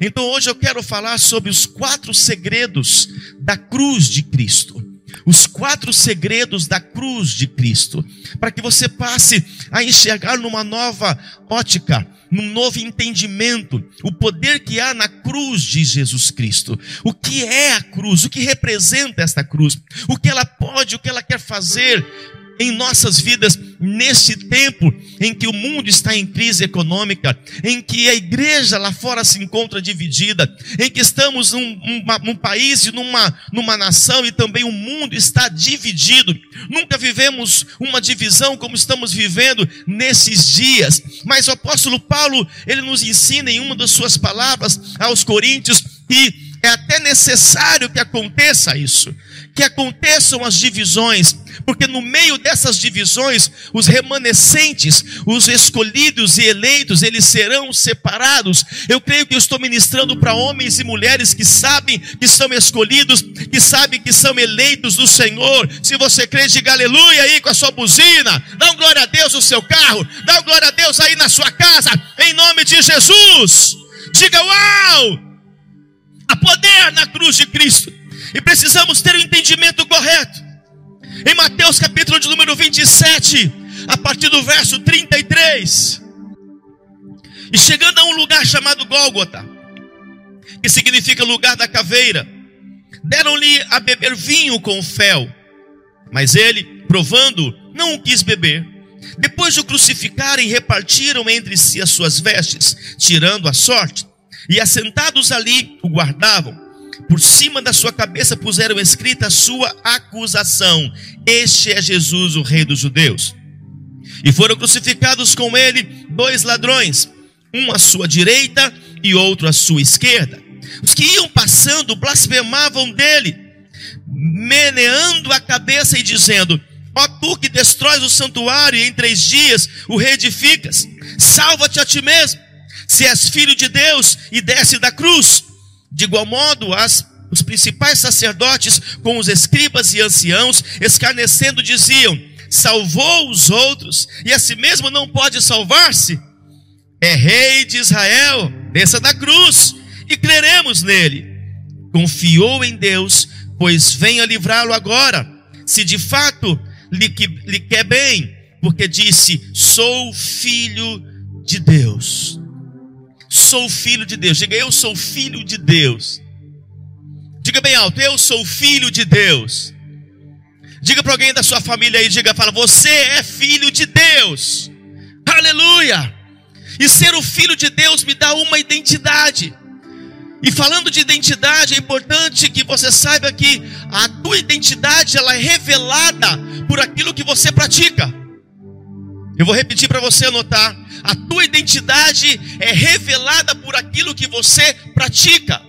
Então hoje eu quero falar sobre os quatro segredos da cruz de Cristo. Os quatro segredos da cruz de Cristo, para que você passe a enxergar numa nova ótica, num novo entendimento, o poder que há na cruz de Jesus Cristo. O que é a cruz? O que representa esta cruz? O que ela pode, o que ela quer fazer em nossas vidas nesse tempo em que o mundo está em crise econômica, em que a igreja lá fora se encontra dividida, em que estamos num, país e numa, numa nação e também o mundo está dividido. Nunca vivemos uma divisão como estamos vivendo nesses dias. Mas o apóstolo Paulo, ele nos ensina em uma das suas palavras aos Coríntios que é até necessário que aconteça isso que aconteçam as divisões, porque no meio dessas divisões, os remanescentes, os escolhidos e eleitos, eles serão separados. Eu creio que eu estou ministrando para homens e mulheres que sabem que são escolhidos, que sabem que são eleitos do Senhor. Se você crê, diga aleluia aí com a sua buzina, dá glória a Deus no seu carro, dá glória a Deus aí na sua casa, em nome de Jesus. Diga uau! Há poder na cruz de Cristo. E precisamos ter o entendimento correto. Em Mateus capítulo de número 27, a partir do verso 33. E chegando a um lugar chamado Gólgota, que significa lugar da caveira, deram-lhe a beber vinho com fel. Mas ele, provando, não o quis beber. Depois de o crucificarem, repartiram entre si as suas vestes, tirando a sorte, e assentados ali o guardavam. Por cima da sua cabeça puseram escrita a sua acusação: Este é Jesus, o Rei dos Judeus. E foram crucificados com ele dois ladrões, um à sua direita e outro à sua esquerda. Os que iam passando blasfemavam dele, meneando a cabeça e dizendo: Ó tu que destróis o santuário e em três dias o reedificas, salva-te a ti mesmo, se és filho de Deus e desce da cruz. De igual modo, as, os principais sacerdotes, com os escribas e anciãos, escarnecendo, diziam: Salvou os outros, e a si mesmo não pode salvar-se? É rei de Israel, desça da cruz, e creremos nele. Confiou em Deus, pois venha livrá-lo agora, se de fato lhe, lhe quer bem, porque disse: Sou filho de Deus sou filho de Deus. Diga, eu sou filho de Deus. Diga bem alto, eu sou filho de Deus. Diga para alguém da sua família aí, diga, fala, você é filho de Deus. Aleluia! E ser o filho de Deus me dá uma identidade. E falando de identidade, é importante que você saiba que a tua identidade ela é revelada por aquilo que você pratica. Eu vou repetir para você anotar. A tua identidade é revelada por aquilo que você pratica.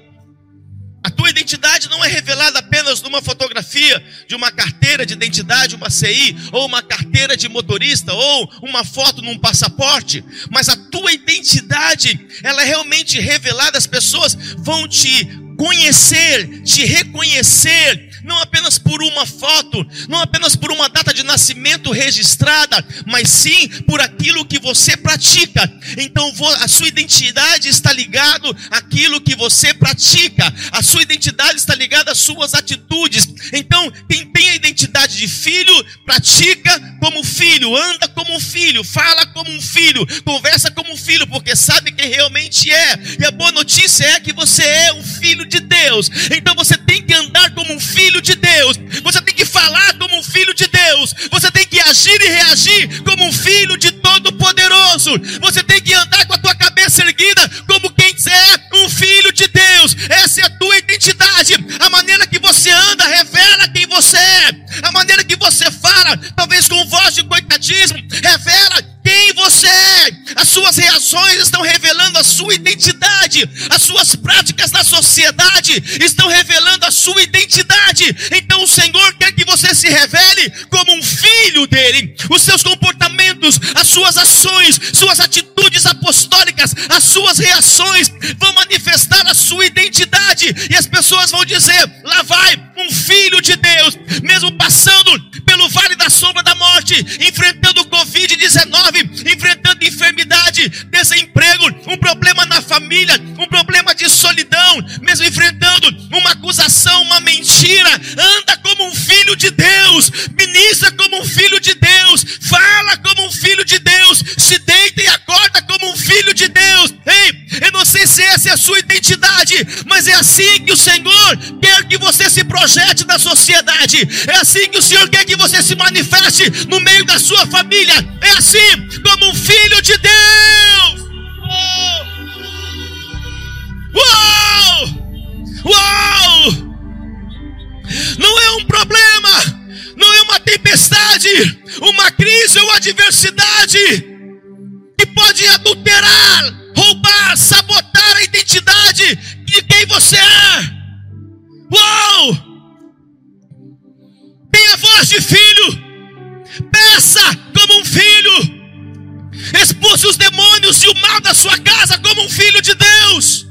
A tua identidade não é revelada apenas numa fotografia de uma carteira de identidade, uma CI, ou uma carteira de motorista, ou uma foto num passaporte, mas a tua identidade, ela é realmente revelada, as pessoas vão te conhecer, te reconhecer não apenas por uma foto, não apenas por uma data de nascimento registrada, mas sim por aquilo que você pratica. Então a sua identidade está ligado àquilo que você pratica. A sua identidade está ligada às suas atitudes. Então, quem tem a identidade de filho, pratica como filho, anda como um filho, fala como um filho, conversa como um filho, porque sabe quem realmente é. E a boa notícia é que você é um filho de Deus. Então você tem que andar como um filho filho de Deus, você tem que falar como um filho de Deus, você tem que agir e reagir como um filho de Todo-Poderoso, você tem que andar com a tua cabeça erguida como quem é um filho de Deus, essa é a tua identidade, a maneira que você anda revela quem você é, a maneira que você fala, talvez com voz de coitadismo, revela quem você é. As suas reações estão revelando a sua identidade. As suas práticas na sociedade estão revelando a sua identidade. Então o Senhor quer que você se revele como um filho dele. Os seus comportamentos, as suas ações, suas atitudes apostólicas, as suas reações vão manifestar a sua identidade, e as pessoas vão dizer: lá vai um filho de Deus, mesmo passando pelo vale da sombra da morte, enfrentando Covid-19, enfrentando enfermidade, desemprego, um problema na família, um problema de solidão, mesmo enfrentando uma acusação, uma mentira, anda como um filho de Deus, ministra como um filho de Deus, fala como um filho de Deus, se deita e acorda acorda como um filho de Deus. Ei, eu não sei se essa é a sua identidade, mas é assim que o Senhor quer que você se projete na sociedade. É assim que o Senhor quer que você se manifeste no meio da sua família. É assim como um filho de Deus. Uau, uau! Não é um problema, não é uma tempestade, uma crise ou adversidade pode adulterar, roubar, sabotar a identidade de quem você é. Uau! Tenha voz de filho, peça como um filho, expulse os demônios e o mal da sua casa como um filho de Deus,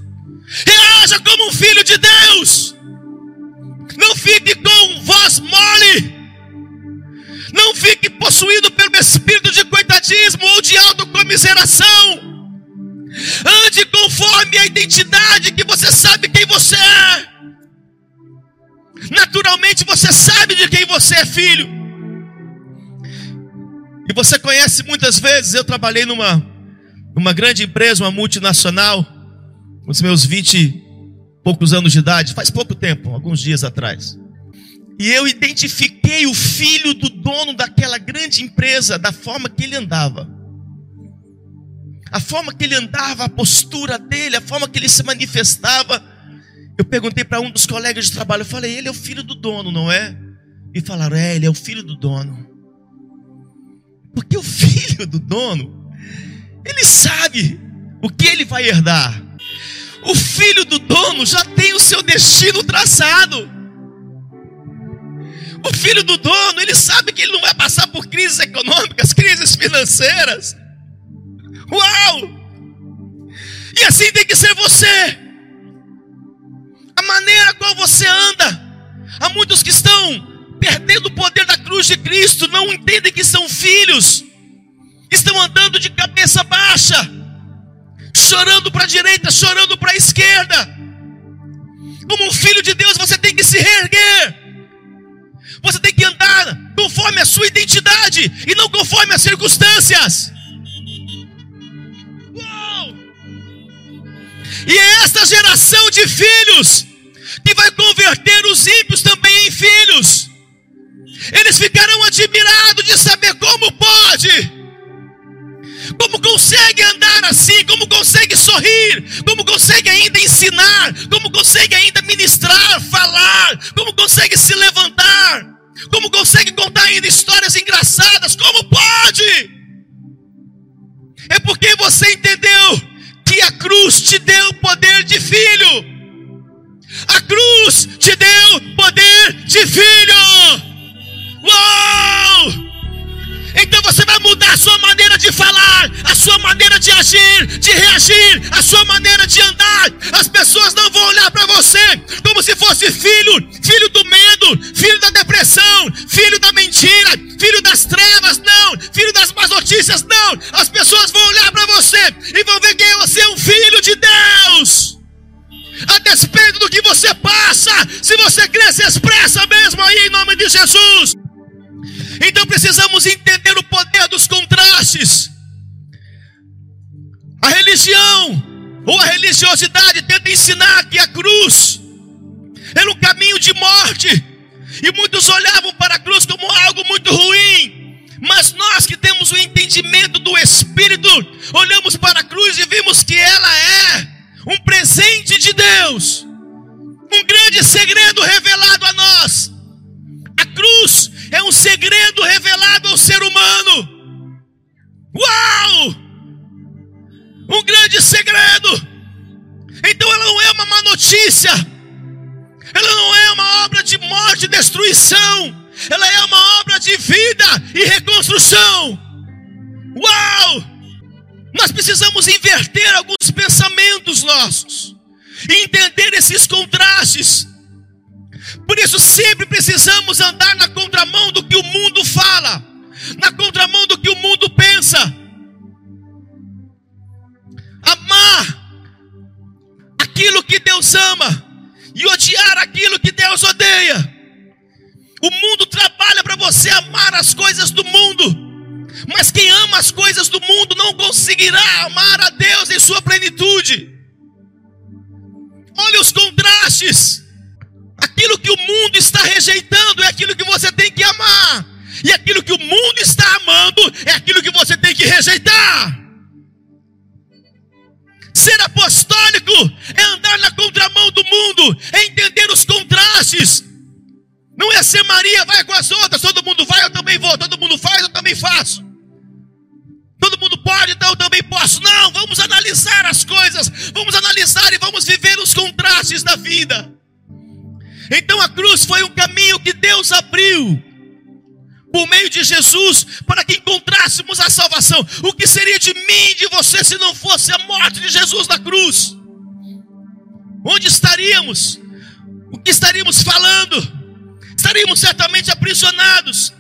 reaja como um filho de Deus, não fique com voz mole. Não fique possuído pelo espírito de coitadismo ou de autocomiseração. Ande conforme a identidade que você sabe quem você é. Naturalmente você sabe de quem você é filho. E você conhece muitas vezes, eu trabalhei numa, numa grande empresa, uma multinacional, com os meus 20 e poucos anos de idade, faz pouco tempo, alguns dias atrás. E eu identifiquei o filho do dono daquela grande empresa, da forma que ele andava. A forma que ele andava, a postura dele, a forma que ele se manifestava. Eu perguntei para um dos colegas de trabalho, eu falei, ele é o filho do dono, não é? E falaram, é, ele é o filho do dono. Porque o filho do dono, ele sabe o que ele vai herdar. O filho do dono já tem o seu destino traçado. O filho do dono, ele sabe que ele não vai passar por crises econômicas, crises financeiras. Uau! E assim tem que ser você. A maneira qual você anda. Há muitos que estão perdendo o poder da cruz de Cristo, não entendem que são filhos. Estão andando de cabeça baixa, chorando para a direita, chorando para a esquerda. Como um filho de Deus, você tem que se reerguer. Você tem que andar conforme a sua identidade e não conforme as circunstâncias. Uou! E é esta geração de filhos que vai converter os ímpios também em filhos. Eles ficarão admirados de saber como pode. Como consegue andar assim? Como consegue sorrir? Como consegue ainda ensinar? Como consegue ainda ministrar, falar? Como consegue se levantar? Como consegue contar ainda histórias engraçadas? Como pode? É porque você entendeu que a cruz te deu poder de filho. A cruz te deu poder de filho. Uau! Então você vai mudar a sua maneira de falar, a sua maneira de agir, de reagir, a sua maneira de andar. As pessoas não vão olhar para você como se fosse filho, filho do medo, filho da depressão, filho da mentira, filho das trevas, não, filho das más notícias, não. As pessoas vão olhar para você e vão ver que você é um filho de Deus. A despeito do que você passa, se você crer, se expressa mesmo aí em nome de Jesus. Então precisamos entender o poder dos contrastes. A religião ou a religiosidade tenta ensinar que a cruz era um caminho de morte, e muitos olhavam para a cruz como algo muito O mundo trabalha para você amar as coisas do mundo. Mas quem ama as coisas do mundo não conseguirá amar a Deus em sua plenitude. Olha os contrastes. Aquilo que o mundo está rejeitando é aquilo que você tem que amar. E aquilo que o mundo está amando é aquilo que você tem que rejeitar. Ser apostólico é andar na contramão do mundo, é entender os contrastes. Não é ser Maria, vai com as outras, todo mundo vai, eu também vou, todo mundo faz, eu também faço. Todo mundo pode, então eu também posso. Não, vamos analisar as coisas, vamos analisar e vamos viver os contrastes da vida. Então a cruz foi um caminho que Deus abriu por meio de Jesus para que encontrássemos a salvação. O que seria de mim e de você se não fosse a morte de Jesus na cruz? Onde estaríamos? O que estaríamos falando? Estaríamos certamente aprisionados.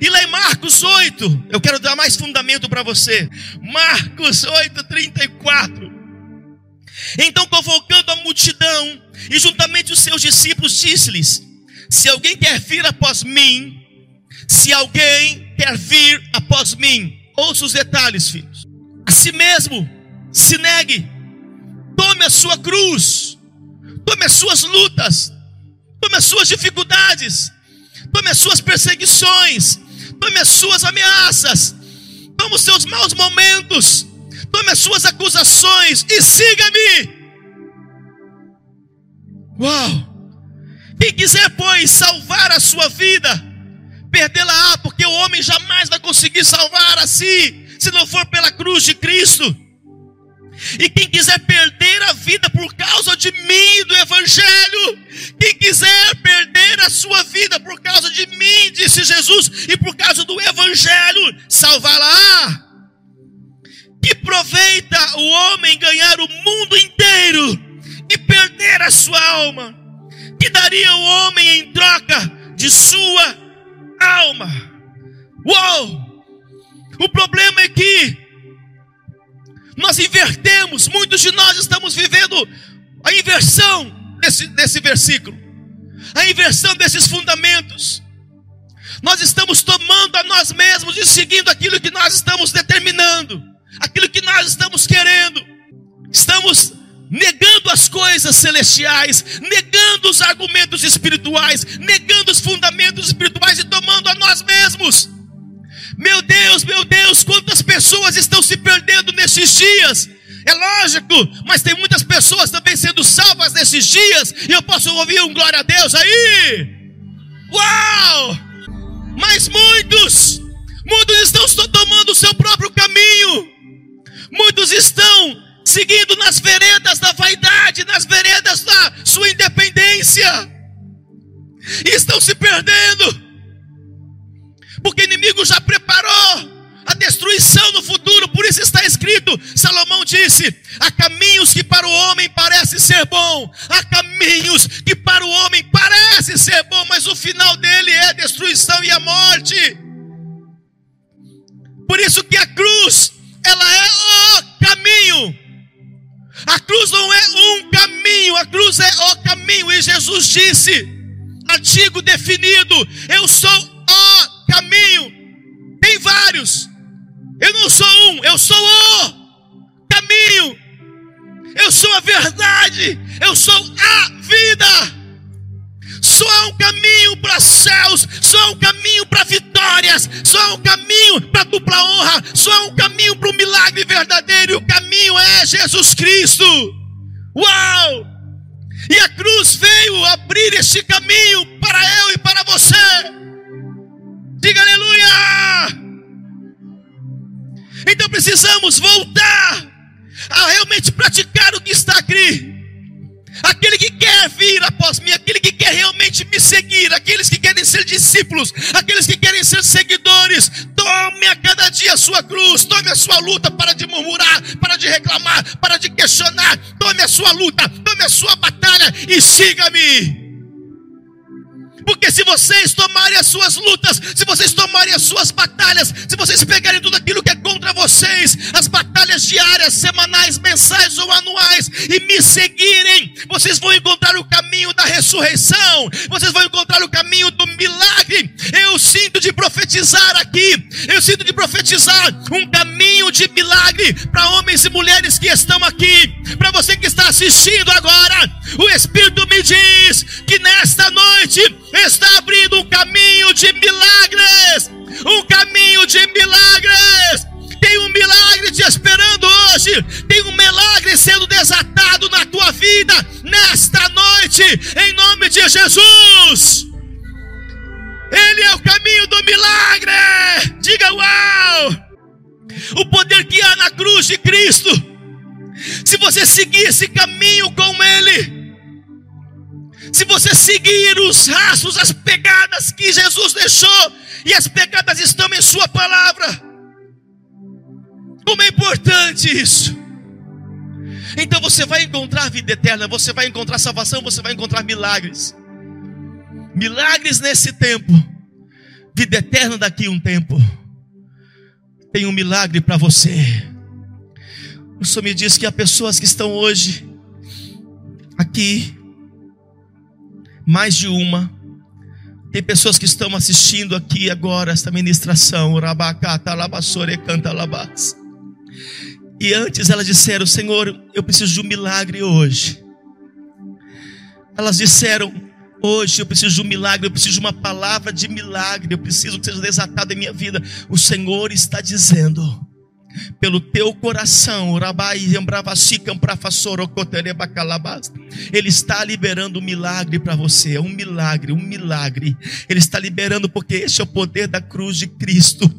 E lá em Marcos 8, eu quero dar mais fundamento para você. Marcos 8, 34. Então, convocando a multidão, e juntamente os seus discípulos, disse-lhes: Se alguém quer vir após mim, se alguém quer vir após mim, ouça os detalhes, filhos. A si mesmo, se negue, tome a sua cruz, tome as suas lutas, tome as suas dificuldades, tome as suas perseguições, tome as suas ameaças, tome os seus maus momentos, tome as suas acusações e siga-me. Uau! Quem quiser, pois, salvar a sua vida, perdê-la-á, porque o homem jamais vai conseguir salvar a si, se não for pela cruz de Cristo. E quem quiser perder a vida por causa de mim do Evangelho, quem quiser perder a sua vida por causa de mim, disse Jesus, e por causa do Evangelho, salvará. Que proveita o homem ganhar o mundo inteiro e perder a sua alma? Que daria o homem em troca de sua alma? Uou! O problema é que nós invertemos, muitos de nós estamos vivendo a inversão desse, desse versículo, a inversão desses fundamentos. Nós estamos tomando a nós mesmos e seguindo aquilo que nós estamos determinando, aquilo que nós estamos querendo. Estamos negando as coisas celestiais, negando os argumentos espirituais, negando os fundamentos Meu Deus, meu Deus, quantas pessoas estão se perdendo nesses dias. É lógico, mas tem muitas pessoas também sendo salvas nesses dias, e eu posso ouvir um glória a Deus aí. Uau! Mas muitos, muitos estão tomando o seu próprio caminho, muitos estão seguindo nas veredas da vaidade, nas veredas da sua independência, e estão se perdendo, porque o inimigo já preparou a destruição no futuro, por isso está escrito: Salomão disse: há caminhos que para o homem parece ser bom, há caminhos que para o homem parece ser bom, mas o final dele é a destruição e a morte. Por isso que a cruz, ela é o caminho a cruz não é um caminho, a cruz é o caminho. E Jesus disse, artigo definido: Eu sou o caminho. Tem vários. Eu não sou um, eu sou o caminho. Eu sou a verdade. Eu sou a vida. Só há um caminho para céus, só há um caminho para vitórias, só há um caminho para dupla honra, só há um caminho para o milagre verdadeiro, e o caminho é Jesus Cristo. Uau! E a cruz veio abrir esse caminho para eu e para você. Diga aleluia! Então precisamos voltar a realmente praticar o que está aqui. Aquele que quer vir após mim, aquele que quer realmente me seguir, aqueles que querem ser discípulos, aqueles que querem ser seguidores, tome a cada dia a sua cruz, tome a sua luta para de murmurar, para de reclamar, para de questionar, tome a sua luta, tome a sua batalha e siga-me. Porque se vocês tomarem as suas lutas, se vocês tomarem as suas batalhas, se vocês pegarem tudo aquilo que é contra vocês, as batalhas diárias, semanais, mensais ou anuais, e me seguirem, vocês vão encontrar o caminho da ressurreição, vocês vão encontrar o caminho do milagre. Eu sinto de profetizar aqui, eu sinto de profetizar um caminho de milagre para homens e mulheres que estão aqui, para você que está assistindo agora, O Espírito me diz que nesta noite está abrindo um caminho de milagres. Um caminho de milagres. Tem um milagre te esperando hoje. Tem um milagre sendo desatado na tua vida nesta noite, em nome de Jesus. Ele é o caminho do milagre. Diga uau! O poder que há na cruz de Cristo. Se você seguir esse caminho com Ele, se você seguir os rastros, as pegadas que Jesus deixou, e as pegadas estão em Sua palavra, como é importante isso. Então você vai encontrar vida eterna, você vai encontrar salvação, você vai encontrar milagres. Milagres nesse tempo, vida eterna daqui a um tempo. Tem um milagre para você. O Senhor me diz que há pessoas que estão hoje aqui, mais de uma. Tem pessoas que estão assistindo aqui agora esta ministração. E antes elas disseram: Senhor, eu preciso de um milagre hoje. Elas disseram: Hoje eu preciso de um milagre, eu preciso de uma palavra de milagre, eu preciso que seja desatado em minha vida. O Senhor está dizendo: pelo teu coração, Ele está liberando um milagre para você, um milagre, um milagre. Ele está liberando porque este é o poder da cruz de Cristo.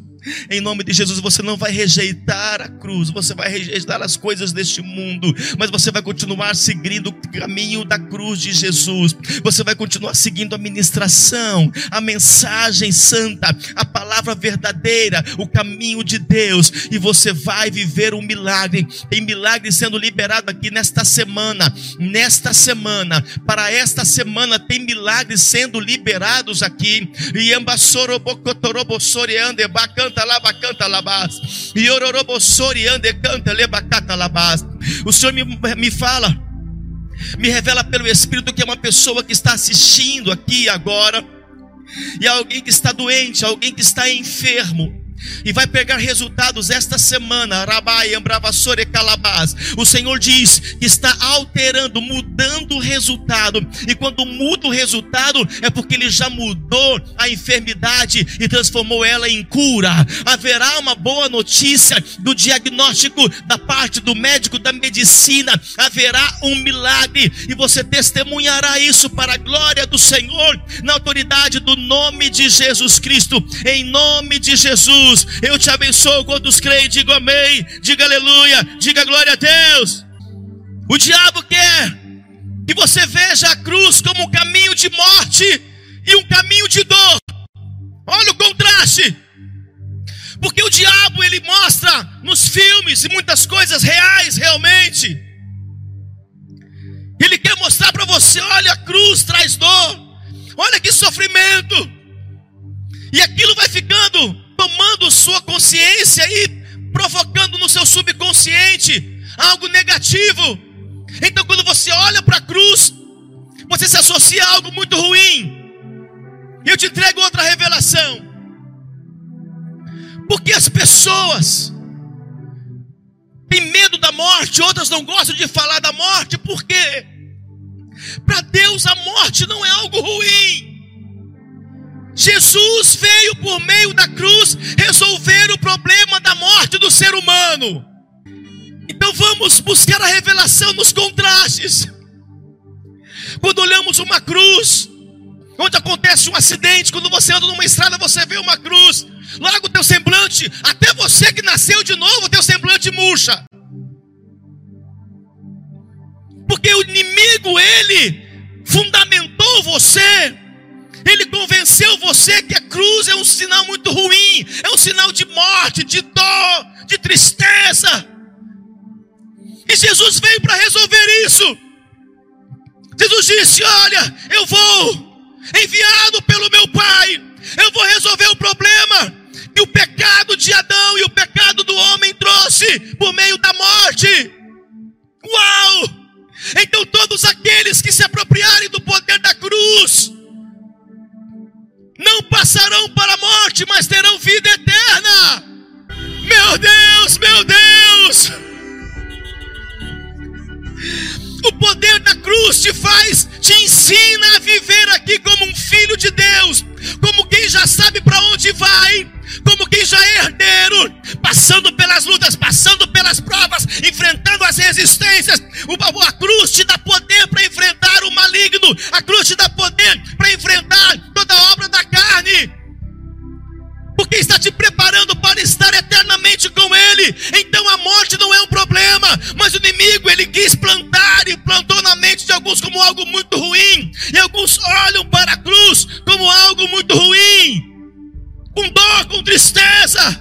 Em nome de Jesus, você não vai rejeitar a cruz, você vai rejeitar as coisas deste mundo, mas você vai continuar seguindo o caminho da cruz de Jesus. Você vai continuar seguindo a ministração, a mensagem santa, a palavra verdadeira, o caminho de Deus, e você vai viver um milagre. Tem milagre sendo liberado aqui nesta semana. Nesta semana, para esta semana, tem milagres sendo liberados aqui. E ambassorobocotorobossoriande bacana canta laba canta labás. E ororobossori ande canta lebacata labás. O Senhor me, me fala, me revela pelo Espírito que é uma pessoa que está assistindo aqui agora. E alguém que está doente, alguém que está enfermo e vai pegar resultados esta semana. Rabai, Ambravassore, Calabás. O Senhor diz que está alterando, mudando o resultado. E quando muda o resultado, é porque Ele já mudou a enfermidade e transformou ela em cura. Haverá uma boa notícia do diagnóstico da parte do médico da medicina. Haverá um milagre e você testemunhará isso para a glória do Senhor, na autoridade do nome de Jesus Cristo. Em nome de Jesus. Jesus. Eu te abençoo quando creem. Diga amém, diga aleluia, diga glória a Deus. O diabo quer que você veja a cruz como um caminho de morte e um caminho de dor. Olha o contraste. Porque o diabo ele mostra nos filmes e muitas coisas reais realmente. Ele quer mostrar para você, olha a cruz traz dor. Olha que sofrimento. E aquilo vai ficando tomando sua consciência e provocando no seu subconsciente algo negativo. Então, quando você olha para a cruz, você se associa a algo muito ruim. Eu te entrego outra revelação. Porque as pessoas têm medo da morte, outras não gostam de falar da morte, porque para Deus a morte não é algo ruim. Jesus veio por meio da cruz resolver o problema da morte do ser humano. Então vamos buscar a revelação nos contrastes. Quando olhamos uma cruz, onde acontece um acidente, quando você anda numa estrada, você vê uma cruz, logo o teu semblante, até você que nasceu de novo, o teu semblante murcha. Porque o inimigo, ele fundamentou você ele convenceu você que a cruz é um sinal muito ruim, é um sinal de morte, de dor, de tristeza. E Jesus veio para resolver isso. Jesus disse: Olha, eu vou, enviado pelo meu Pai, eu vou resolver o problema que o pecado de Adão e o pecado do homem trouxe por meio da morte. Uau! Então todos aqueles que se apropriarem do poder da cruz, passarão para a morte, mas terão vida eterna. Meu Deus, meu Deus. O poder da cruz te faz? Te ensina a viver aqui como um filho de Deus, como quem já sabe para onde vai, como quem já é herdeiro, passando pelas lutas, passando pelas provas, enfrentando as resistências. A cruz te dá poder para enfrentar o maligno, a cruz te dá poder para enfrentar toda obra carne porque está te preparando para estar eternamente com Ele. Então a morte não é um problema, mas o inimigo ele quis plantar e plantou na mente de alguns como algo muito ruim, e alguns olham para a cruz como algo muito ruim, com dor, com tristeza.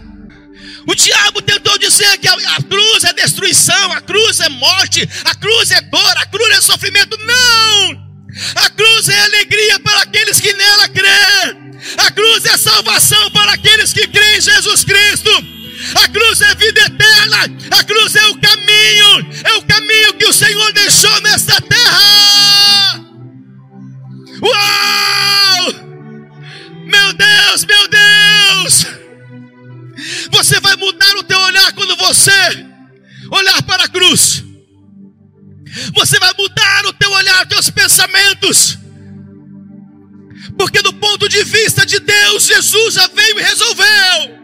O diabo tentou dizer que a, a, cruz é destruição, a cruz é morte, a cruz é dor, a cruz é sofrimento. Não! A cruz é alegria para aqueles que nela crê. A cruz é salvação para aqueles que creem em Jesus Cristo. A cruz é vida eterna. A cruz é o caminho. É o caminho que o Senhor deixou nesta terra. Uau! Meu Deus, meu Deus! Você vai mudar o teu olhar quando você olhar para a cruz. Você vai mudar o teu olhar, os teus pensamentos. Porque do ponto de vista de Deus, Jesus já veio e resolveu.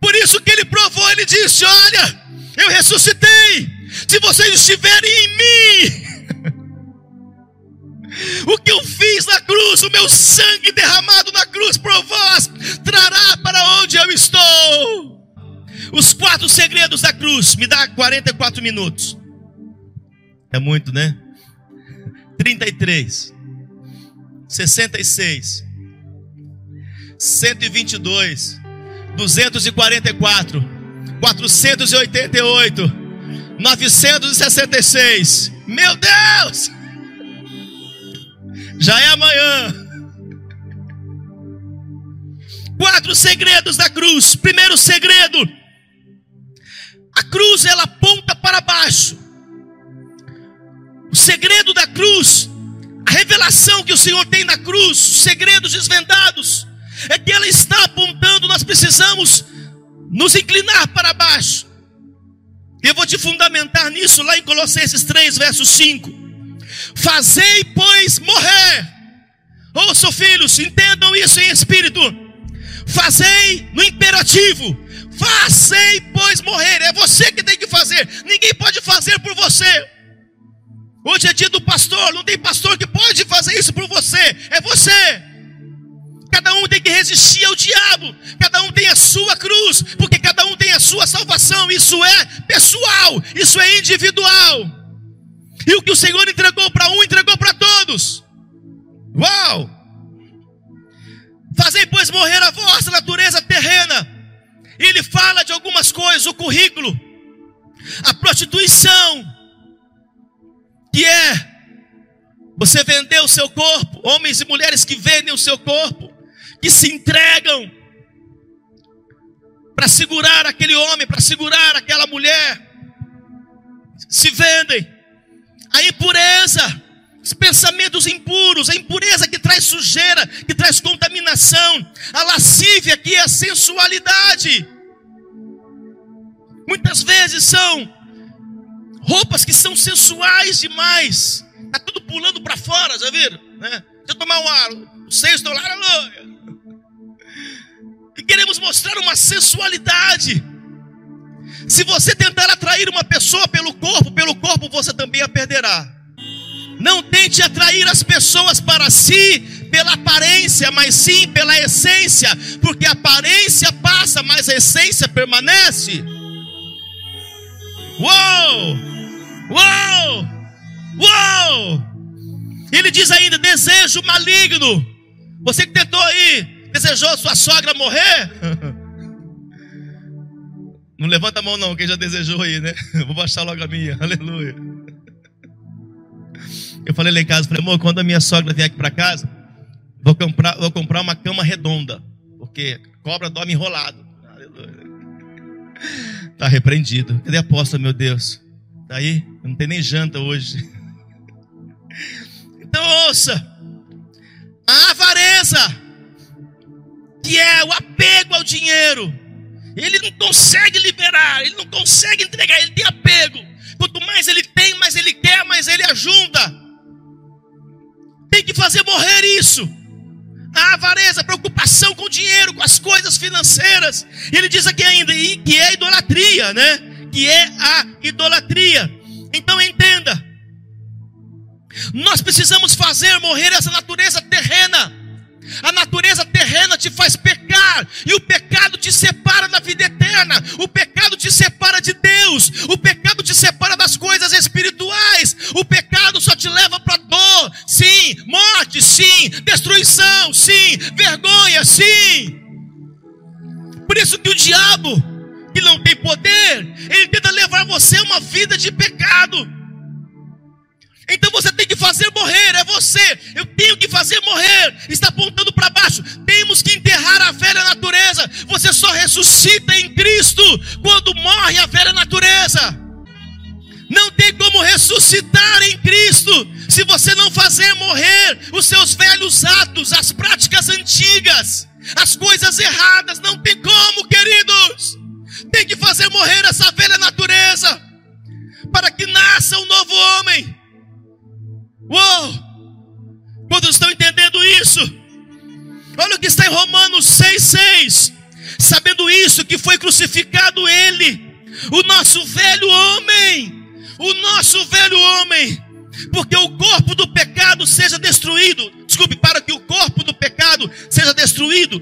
Por isso que ele provou, ele disse: Olha, eu ressuscitei. Se vocês estiverem em mim, o que eu fiz na cruz, o meu sangue derramado na cruz por vós, trará para onde eu estou. Os quatro segredos da cruz, me dá 44 minutos. É muito, né? 33. 66, 122, 244, 488, 966. Meu Deus! Já é amanhã. Quatro segredos da cruz. Primeiro segredo: a cruz ela aponta para baixo. O segredo da cruz revelação que o Senhor tem na cruz, os segredos desvendados, é que ela está apontando, nós precisamos nos inclinar para baixo. Eu vou te fundamentar nisso lá em Colossenses 3, verso 5. Fazei, pois, morrer. Ouçam, filhos, entendam isso em espírito. Fazei no imperativo. Fazei, pois, morrer. É você que tem que fazer. Ninguém pode fazer por você. Hoje é dia do pastor, não tem pastor que pode fazer isso por você, é você. Cada um tem que resistir ao diabo, cada um tem a sua cruz, porque cada um tem a sua salvação. Isso é pessoal, isso é individual. E o que o Senhor entregou para um, entregou para todos. Uau! Fazei, pois, morrer a vossa natureza terrena. Ele fala de algumas coisas, o currículo, a prostituição, que é você vender o seu corpo, homens e mulheres que vendem o seu corpo, que se entregam para segurar aquele homem, para segurar aquela mulher, se vendem. A impureza, os pensamentos impuros, a impureza que traz sujeira, que traz contaminação, a lascívia que é a sensualidade. Muitas vezes são roupas que são sensuais demais. Tá tudo pulando para fora, já viram? Né? Deixa eu tomar um ar, seios estão lá, aleluia. E queremos mostrar uma sensualidade. Se você tentar atrair uma pessoa pelo corpo, pelo corpo você também a perderá. Não tente atrair as pessoas para si pela aparência, mas sim pela essência, porque a aparência passa, mas a essência permanece. Uou! Uau! Uau! Ele diz ainda: desejo maligno. Você que tentou aí, desejou sua sogra morrer? Não levanta a mão, não, quem já desejou aí, né? Vou baixar logo a minha, aleluia. Eu falei lá em casa, falei, amor, quando a minha sogra vier aqui para casa, vou comprar, vou comprar uma cama redonda, porque cobra dorme enrolado. Aleluia. Tá repreendido. Cadê a aposta, meu Deus? Tá aí? Não tem nem janta hoje. Então ouça. A avareza, que é o apego ao dinheiro, ele não consegue liberar, ele não consegue entregar, ele tem apego. Quanto mais ele tem, mais ele quer, mais ele ovelha junta. Tem que fazer morrer isso. A avareza, a preocupação com o dinheiro, com as coisas financeiras. Ele diz aqui ainda, e que é idolatria, né? Que é a idolatria. Então entenda. Nós precisamos fazer morrer essa natureza terrena. A natureza terrena te faz pecar, e o pecado te separa da vida eterna, o pecado te separa de Deus, o pecado te separa das coisas espirituais, o pecado só te leva para dor, sim, morte, sim, destruição, sim, vergonha, sim. Por isso que o diabo, que não tem poder, ele tenta levar você a uma vida de pecado. Então você tem que fazer morrer, é você. Eu tenho que fazer morrer. Está apontando para baixo. Temos que enterrar a velha natureza. Você só ressuscita em Cristo quando morre a velha natureza. Não tem como ressuscitar em Cristo se você não fazer morrer os seus velhos atos, as práticas antigas, as coisas erradas. Não tem como, queridos. Tem que fazer morrer essa velha natureza para que nasça um novo homem. Uou! Quando estão entendendo isso? Olha o que está em Romanos 6,6. Sabendo isso, que foi crucificado ele, o nosso velho homem, o nosso velho homem, porque o corpo do pecado seja destruído. Desculpe, para que o corpo do pecado seja destruído,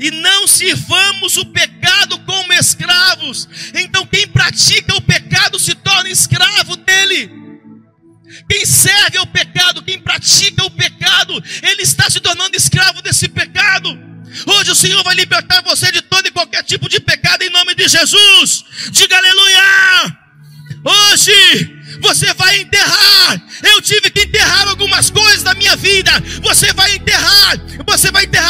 e não sirvamos o pecado como escravos. Então, quem pratica o pecado se torna escravo dele. Quem serve ao pecado, quem pratica o pecado, ele está se tornando escravo desse pecado. Hoje o Senhor vai libertar você de todo e qualquer tipo de pecado em nome de Jesus. Diga aleluia. Hoje você vai enterrar. Eu tive que enterrar algumas coisas da minha vida. Você vai enterrar. Você vai enterrar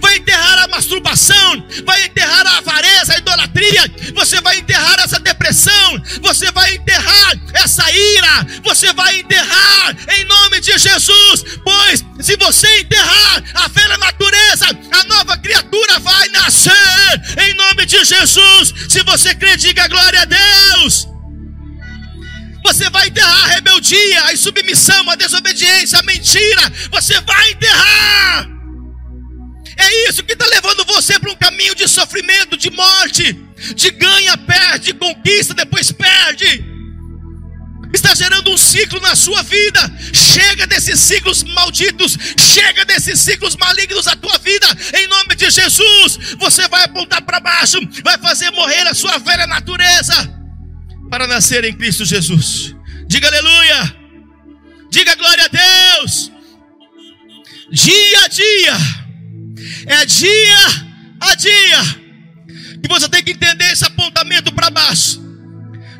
vai enterrar a masturbação, vai enterrar a avareza, a idolatria. Você vai enterrar essa depressão. Você vai enterrar essa ira. Você vai enterrar em nome de Jesus. Pois se você enterrar a velha natureza, a nova criatura vai nascer em nome de Jesus. Se você crê, diga glória a Deus. Você vai enterrar a rebeldia, a insubmissão, a desobediência, a mentira. Você vai enterrar. É isso que está levando você para um caminho de sofrimento, de morte, de ganha, perde, conquista, depois perde. Está gerando um ciclo na sua vida. Chega desses ciclos malditos, chega desses ciclos malignos na tua vida, em nome de Jesus. Você vai apontar para baixo, vai fazer morrer a sua velha natureza para nascer em Cristo Jesus. Diga aleluia. Diga glória a Deus. Dia a dia. É dia a dia. Que você tem que entender esse apontamento para baixo.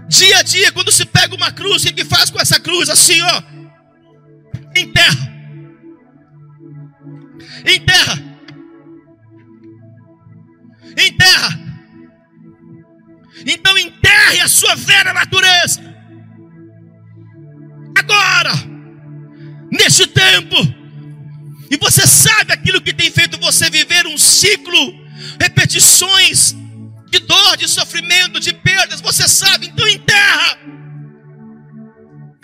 Dia a dia, quando se pega uma cruz, o que faz com essa cruz? Assim, ó. Enterra. Enterra. Enterra. Então enterre a sua velha natureza. Agora, neste tempo, e você sabe aquilo que tem feito você viver um ciclo, repetições de dor, de sofrimento, de perdas, você sabe, então enterra.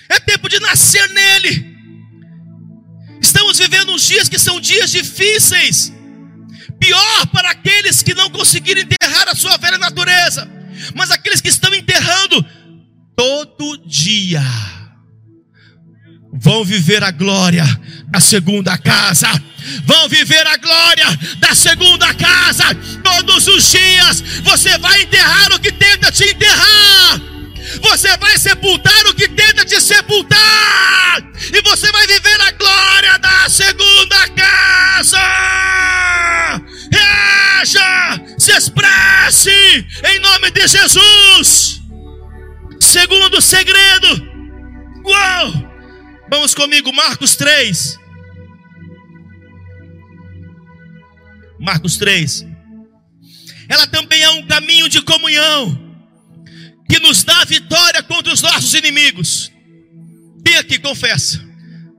É tempo de nascer nele. Estamos vivendo uns dias que são dias difíceis. Pior para aqueles que não conseguiram enterrar a sua velha natureza mas aqueles que estão enterrando todo dia vão viver a glória da segunda casa. Vão viver a glória da segunda casa todos os dias. Você vai enterrar o que tenta te enterrar. Você vai sepultar o que tenta te sepultar. E você vai viver a glória da segunda casa. Reaja, se expresse em nome de Jesus. Segundo segredo. Uau! Vamos comigo, Marcos 3. Marcos 3. Ela também é um caminho de comunhão que nos dá vitória contra os nossos inimigos. Quem aqui confessa?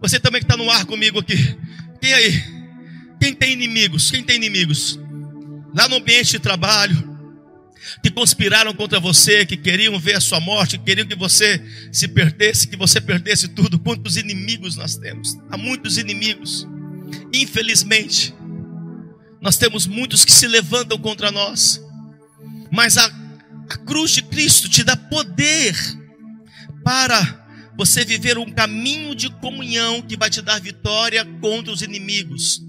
Você também que está no ar comigo aqui. Quem aí? Quem tem inimigos? Quem tem inimigos? Lá no ambiente de trabalho, que conspiraram contra você, que queriam ver a sua morte, que queriam que você se perdesse, que você perdesse tudo. Quantos inimigos nós temos? Há muitos inimigos. Infelizmente, nós temos muitos que se levantam contra nós. Mas a, a cruz de Cristo te dá poder para você viver um caminho de comunhão que vai te dar vitória contra os inimigos.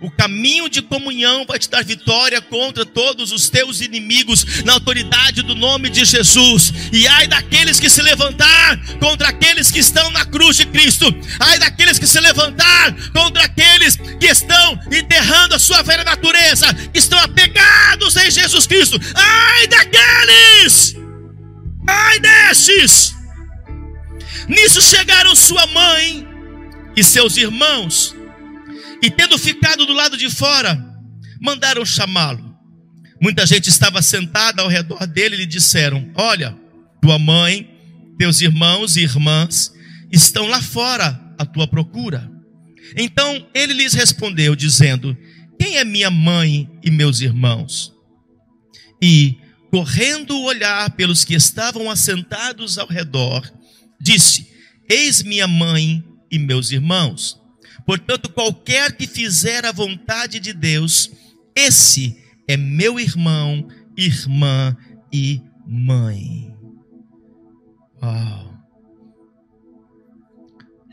O caminho de comunhão vai te dar vitória contra todos os teus inimigos, na autoridade do nome de Jesus. E ai daqueles que se levantar contra aqueles que estão na cruz de Cristo, ai daqueles que se levantar contra aqueles que estão enterrando a sua velha natureza, que estão apegados em Jesus Cristo, ai daqueles, ai destes. Nisso chegaram sua mãe e seus irmãos e tendo ficado do lado de fora, mandaram chamá-lo. Muita gente estava sentada ao redor dele e lhe disseram: Olha, tua mãe, teus irmãos e irmãs estão lá fora à tua procura. Então ele lhes respondeu, dizendo: Quem é minha mãe e meus irmãos? E, correndo o olhar pelos que estavam assentados ao redor, disse: Eis minha mãe e meus irmãos. Portanto, qualquer que fizer a vontade de Deus, esse é meu irmão, irmã e mãe. Uau.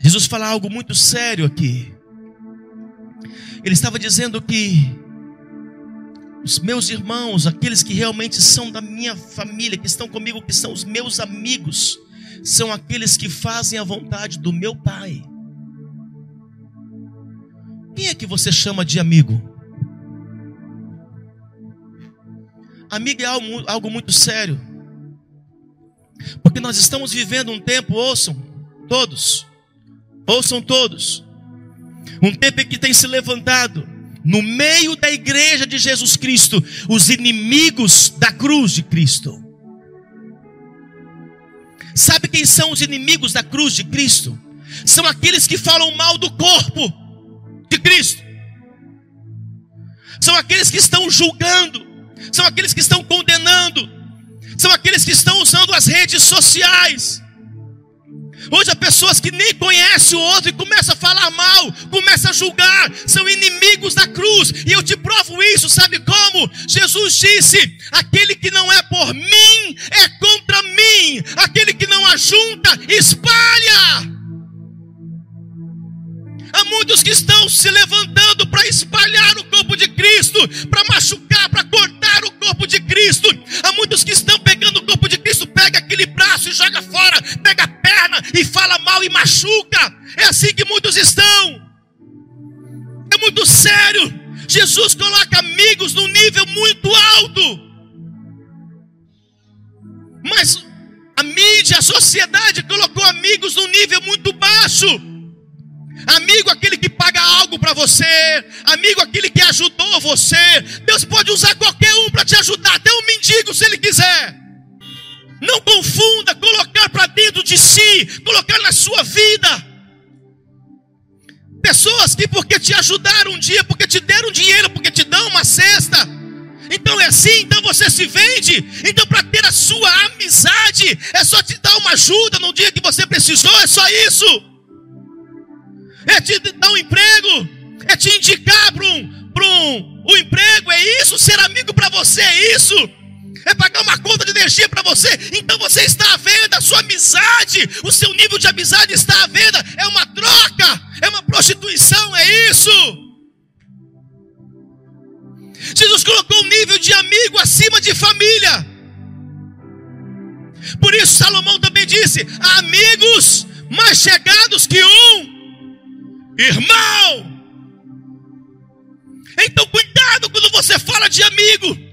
Jesus fala algo muito sério aqui. Ele estava dizendo que os meus irmãos, aqueles que realmente são da minha família, que estão comigo, que são os meus amigos, são aqueles que fazem a vontade do meu Pai. Quem é que você chama de amigo? Amigo é algo, algo muito sério. Porque nós estamos vivendo um tempo, ouçam, todos, ouçam todos, um tempo em que tem se levantado, no meio da igreja de Jesus Cristo, os inimigos da cruz de Cristo. Sabe quem são os inimigos da cruz de Cristo? São aqueles que falam mal do corpo de Cristo. São aqueles que estão julgando, são aqueles que estão condenando, são aqueles que estão usando as redes sociais. Hoje há pessoas que nem conhecem o outro e começam a falar mal, começam a julgar, são inimigos da cruz. E eu te provo isso, sabe como? Jesus disse: aquele que não é por mim é contra mim, aquele que não ajunta, espalha. Muitos que estão se levantando para espalhar o corpo de Cristo, para machucar, para cortar o corpo de Cristo. Há muitos que estão pegando o corpo de Cristo, pega aquele braço e joga fora, pega a perna e fala mal e machuca. É assim que muitos estão. É muito sério. Jesus coloca amigos num nível muito alto. Mas a mídia, a sociedade colocou amigos num nível muito baixo. Amigo, aquele que paga algo para você. Amigo, aquele que ajudou você. Deus pode usar qualquer um para te ajudar, até um mendigo se ele quiser. Não confunda colocar para dentro de si, colocar na sua vida. Pessoas que porque te ajudaram um dia, porque te deram dinheiro, porque te dão uma cesta. Então é assim, então você se vende. Então para ter a sua amizade, é só te dar uma ajuda no dia que você precisou, é só isso é te dar um emprego, é te indicar para um, para um, um emprego, é isso, ser amigo para você, é isso, é pagar uma conta de energia para você, então você está à venda, a sua amizade, o seu nível de amizade está à venda, é uma troca, é uma prostituição, é isso. Jesus colocou um nível de amigo acima de família. Por isso Salomão também disse: amigos mais chegados que um Irmão! Então cuidado quando você fala de amigo.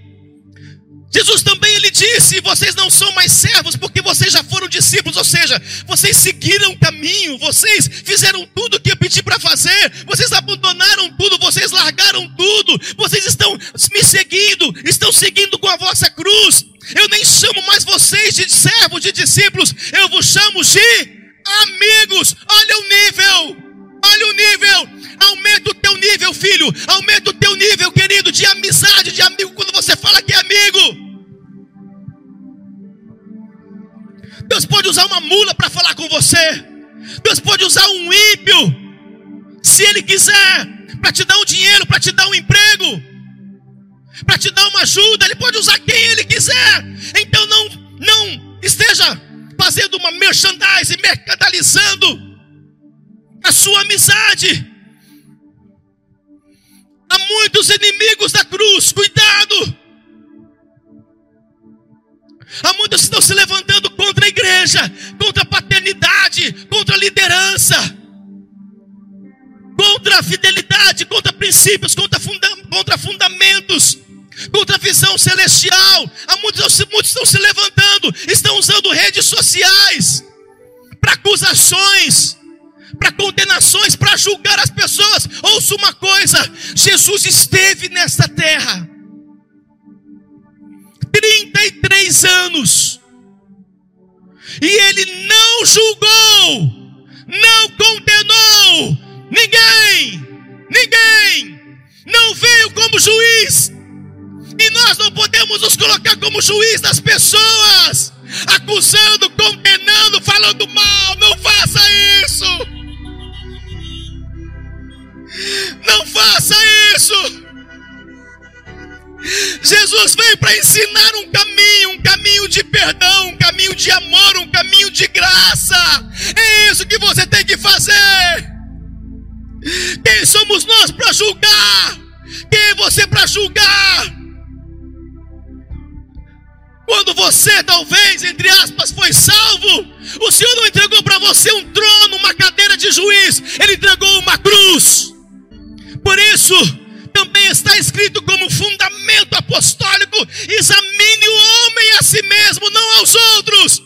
Jesus também ele disse: vocês não são mais servos porque vocês já foram discípulos, ou seja, vocês seguiram o caminho, vocês fizeram tudo o que eu pedi para fazer, vocês abandonaram tudo, vocês largaram tudo, vocês estão me seguindo, estão seguindo com a vossa cruz. Eu nem chamo mais vocês de servos, de discípulos, eu vos chamo de amigos. Olha o nível. Olha o nível, aumenta o teu nível, filho. Aumenta o teu nível, querido, de amizade, de amigo, quando você fala que é amigo. Deus pode usar uma mula para falar com você. Deus pode usar um ímpio, se Ele quiser, para te dar um dinheiro, para te dar um emprego, para te dar uma ajuda. Ele pode usar quem Ele quiser. Então não, não esteja fazendo uma merchandise, mercandalizando a sua amizade. Há muitos inimigos da cruz, cuidado. Há muitos que estão se levantando contra a igreja, contra a paternidade, contra a liderança, contra a fidelidade, contra princípios, contra, funda contra fundamentos, contra a visão celestial. Há muitos, muitos estão se levantando, estão usando redes sociais para acusações, para condenações, para julgar as pessoas. Ouça uma coisa: Jesus esteve nesta terra 33 anos. E ele não julgou, não condenou ninguém, ninguém, não veio como juiz. E nós não podemos nos colocar como juiz das pessoas, de amor, um caminho de graça. É isso que você tem que fazer. Quem somos nós para julgar? Quem é você para julgar? Quando você, talvez, entre aspas, foi salvo, o Senhor não entregou para você um trono, uma cadeira de juiz, Ele entregou uma cruz. Por isso, também está escrito como fundamento apostólico: examine o homem a si mesmo, não aos outros.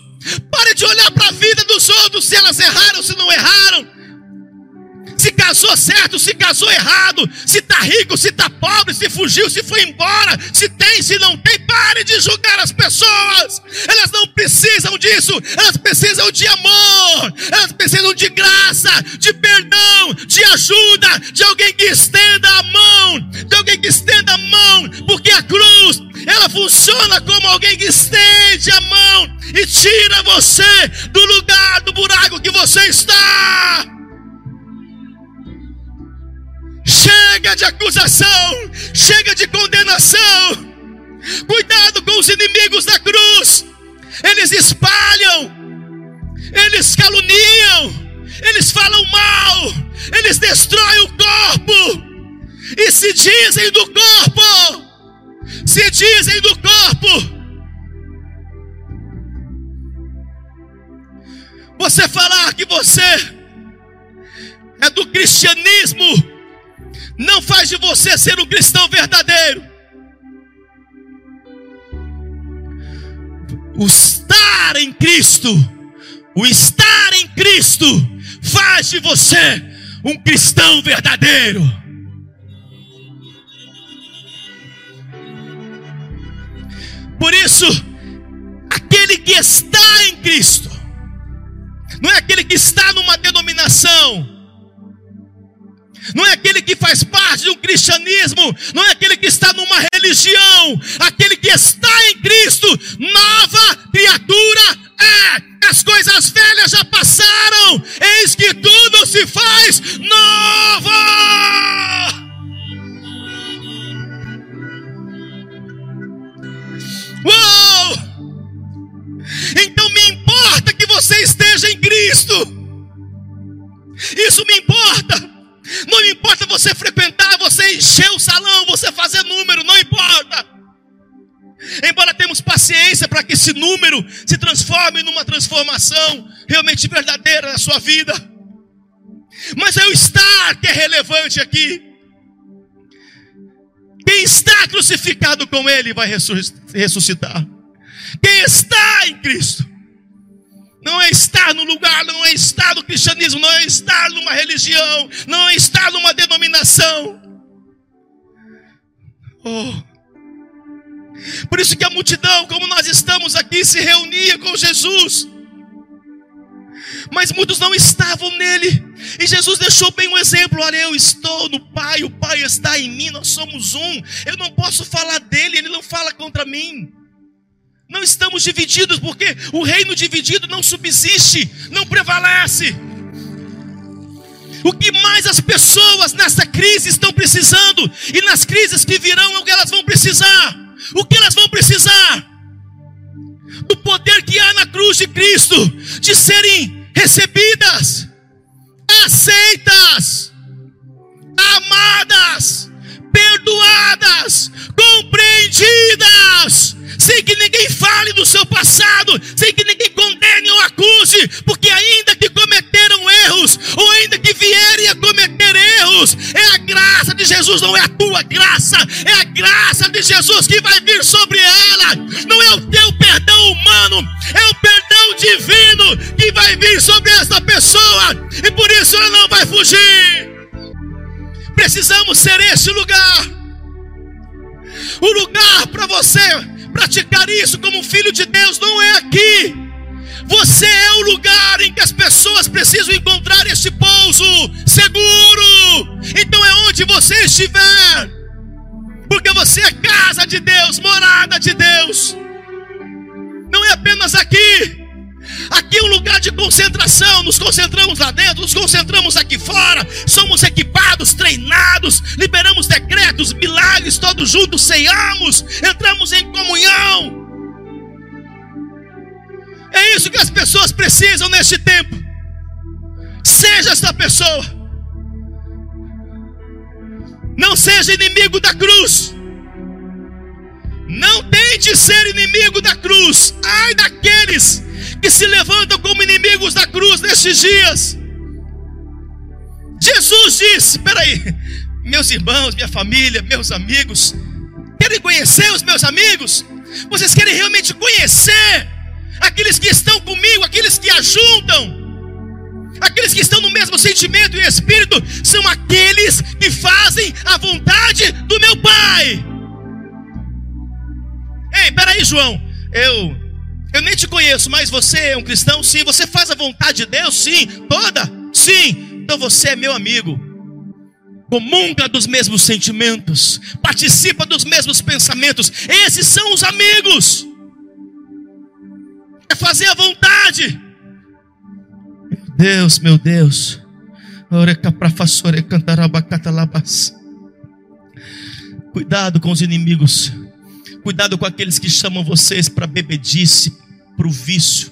Pare de olhar para a vida dos outros, se elas erraram, se não erraram. Casou certo, se casou errado, se está rico, se está pobre, se fugiu, se foi embora, se tem, se não tem, pare de julgar as pessoas. Elas não precisam disso, elas precisam de amor, elas precisam de graça, de perdão, de ajuda, de alguém que estenda a mão, de alguém que estenda a mão, porque a cruz, ela funciona como alguém que estende a mão e tira você do lugar, do buraco que você está. Chega de acusação, chega de condenação. Cuidado com os inimigos da cruz. Eles espalham, eles caluniam, eles falam mal, eles destroem o corpo e se dizem do corpo. Se dizem do corpo. Você falar que você é do cristianismo não faz de você ser um cristão verdadeiro. O estar em Cristo, o estar em Cristo, faz de você um cristão verdadeiro. Por isso, aquele que está em Cristo, não é aquele que está numa denominação, não é aquele que faz parte de um cristianismo, não é aquele que está numa religião, aquele que está em Cristo, nova criatura é. As coisas velhas já passaram, eis que tudo se faz novo. Uou! Então me importa que você esteja em Cristo. Isso me importa. Não importa você frequentar, você encher o salão, você fazer número, não importa. Embora temos paciência para que esse número se transforme numa transformação realmente verdadeira na sua vida. Mas é o estar que é relevante aqui. Quem está crucificado com Ele vai ressuscitar. Quem está em Cristo não é estar no lugar, não é estar no cristianismo, não é estar numa religião, não é estar numa denominação. Oh. Por isso que a multidão, como nós estamos aqui, se reunia com Jesus. Mas muitos não estavam nele. E Jesus deixou bem um exemplo: olha, eu estou no Pai, o Pai está em mim, nós somos um. Eu não posso falar dele, ele não fala contra mim. Não estamos divididos, porque o reino dividido não subsiste, não prevalece. O que mais as pessoas nessa crise estão precisando, e nas crises que virão, é o que elas vão precisar. O que elas vão precisar? Do poder que há na cruz de Cristo, de serem recebidas, aceitas, amadas, perdoadas, compreendidas, sem que ninguém fale do seu passado, sem que ninguém condene ou acuse, porque ainda que cometeram erros, ou ainda que vierem a cometer erros, é a graça de Jesus, não é a tua graça, é a graça de Jesus que vai vir sobre ela, não é o teu perdão humano, é o perdão divino que vai vir sobre essa pessoa, e por isso ela não vai fugir. Precisamos ser esse lugar. O lugar para você praticar isso como filho de Deus não é aqui. Você é o lugar em que as pessoas precisam encontrar este pouso seguro. Então é onde você estiver. Porque você é casa de Deus, morada de Deus. Não é apenas aqui. Aqui é um lugar de concentração. Nos concentramos lá dentro, nos concentramos aqui fora. Somos equipados, treinados, liberamos decretos, milagres, todos juntos ceiamos, entramos em comunhão. É isso que as pessoas precisam neste tempo. Seja essa pessoa. Não seja inimigo da cruz. Não tente ser inimigo inimigos da cruz nesses dias. Jesus disse: Peraí, meus irmãos, minha família, meus amigos, querem conhecer os meus amigos? Vocês querem realmente conhecer aqueles que estão comigo, aqueles que ajudam? Aqueles que estão no mesmo sentimento e espírito são aqueles que fazem a vontade do meu Pai. Ei, peraí, João. Eu eu nem te conheço, mas você é um cristão? Sim. Você faz a vontade de Deus? Sim. Toda? Sim. Então você é meu amigo. Comunga dos mesmos sentimentos, participa dos mesmos pensamentos. Esses são os amigos. É fazer a vontade. Meu Deus, meu Deus. Cuidado com os inimigos. Cuidado com aqueles que chamam vocês para bebedice, para o vício,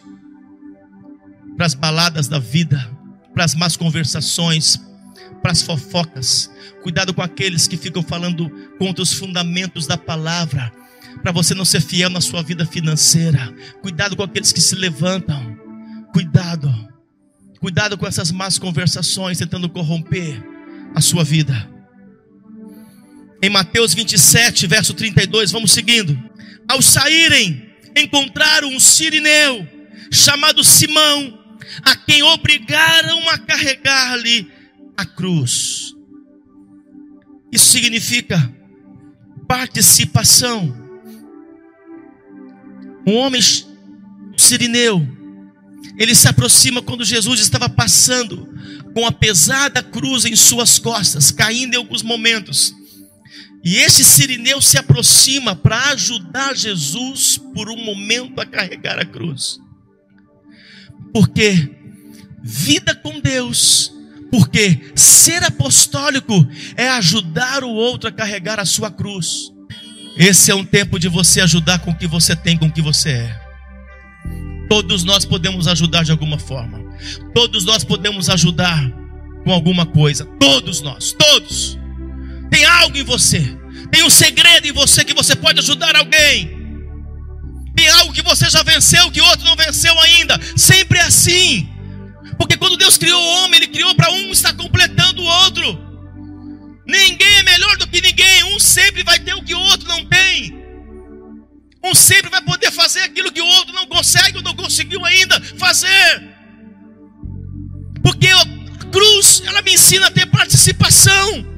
para as baladas da vida, para as más conversações, para as fofocas. Cuidado com aqueles que ficam falando contra os fundamentos da palavra, para você não ser fiel na sua vida financeira. Cuidado com aqueles que se levantam. Cuidado. Cuidado com essas más conversações tentando corromper a sua vida. Em Mateus 27, verso 32, vamos seguindo. Ao saírem encontraram um sirineu chamado Simão, a quem obrigaram a carregar-lhe a cruz. Isso significa participação. Um homem sirineu, ele se aproxima quando Jesus estava passando com a pesada cruz em suas costas, caindo em alguns momentos. E esse sirineu se aproxima para ajudar Jesus por um momento a carregar a cruz. Porque vida com Deus, porque ser apostólico é ajudar o outro a carregar a sua cruz. Esse é um tempo de você ajudar com o que você tem, com o que você é. Todos nós podemos ajudar de alguma forma. Todos nós podemos ajudar com alguma coisa. Todos nós, todos. Tem algo em você. Tem um segredo em você que você pode ajudar alguém. Tem algo que você já venceu que outro não venceu ainda. Sempre é assim. Porque quando Deus criou o homem, Ele criou para um estar completando o outro. Ninguém é melhor do que ninguém. Um sempre vai ter o que o outro não tem. Um sempre vai poder fazer aquilo que o outro não consegue ou não conseguiu ainda fazer. Porque a cruz, ela me ensina a ter participação.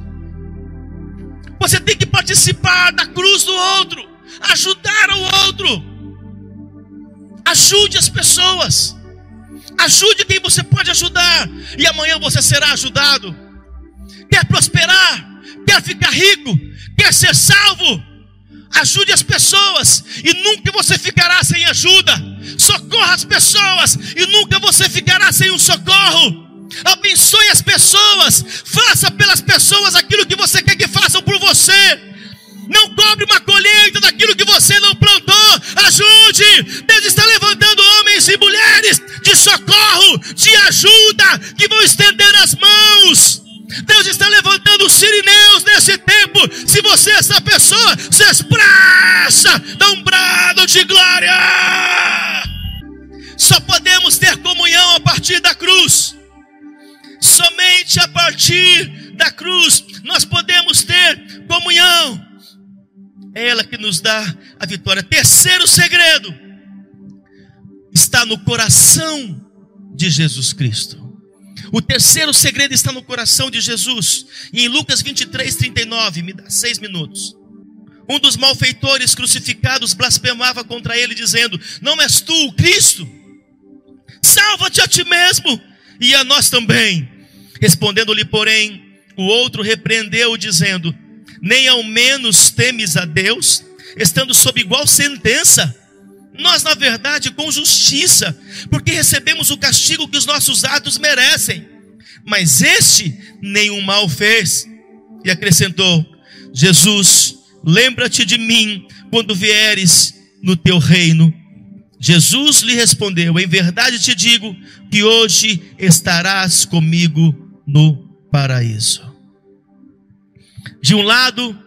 Você tem que participar da cruz do outro, ajudar o outro. Ajude as pessoas. Ajude quem você pode ajudar. E amanhã você será ajudado. Quer prosperar? Quer ficar rico? Quer ser salvo? Ajude as pessoas e nunca você ficará sem ajuda. Socorra as pessoas e nunca você ficará sem um socorro. Abençoe as pessoas. Faça pelas pessoas aquilo que você quer que façam por você. Não cobre uma colheita daquilo que você não plantou. Ajude. Deus está levantando homens e mulheres de socorro, de ajuda, que vão estender as mãos. Deus está levantando sirineus nesse tempo. Se você é essa pessoa, se expressa, dá um brado de glória. Só podemos ter comunhão a partir da cruz. Somente a partir da cruz nós podemos ter comunhão. É ela que nos dá a vitória. Terceiro segredo está no coração de Jesus Cristo. O terceiro segredo está no coração de Jesus. E em Lucas 23, 39, me dá seis minutos. Um dos malfeitores crucificados blasfemava contra ele, dizendo: Não és tu o Cristo? Salva-te a ti mesmo e a nós também. Respondendo-lhe, porém, o outro repreendeu, dizendo: Nem ao menos temes a Deus, estando sob igual sentença nós, na verdade, com justiça, porque recebemos o castigo que os nossos atos merecem. Mas este nenhum mal fez. E acrescentou: Jesus, lembra-te de mim quando vieres no teu reino. Jesus lhe respondeu: Em verdade te digo que hoje estarás comigo no paraíso. De um lado,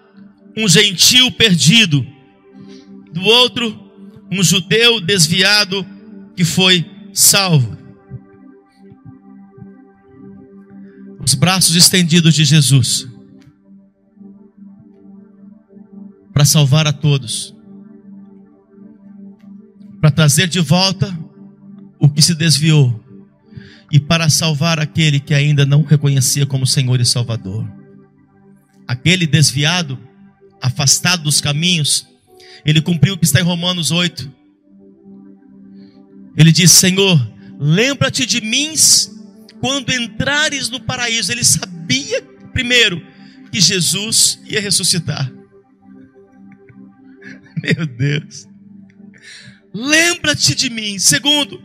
um gentil perdido, do outro, um judeu desviado que foi salvo. Os braços estendidos de Jesus para salvar a todos, para trazer de volta o que se desviou e para salvar aquele que ainda não reconhecia como Senhor e Salvador. Aquele desviado, afastado dos caminhos, ele cumpriu o que está em Romanos 8. Ele diz: Senhor, lembra-te de mim quando entrares no paraíso. Ele sabia, primeiro, que Jesus ia ressuscitar. Meu Deus. Lembra-te de mim. Segundo,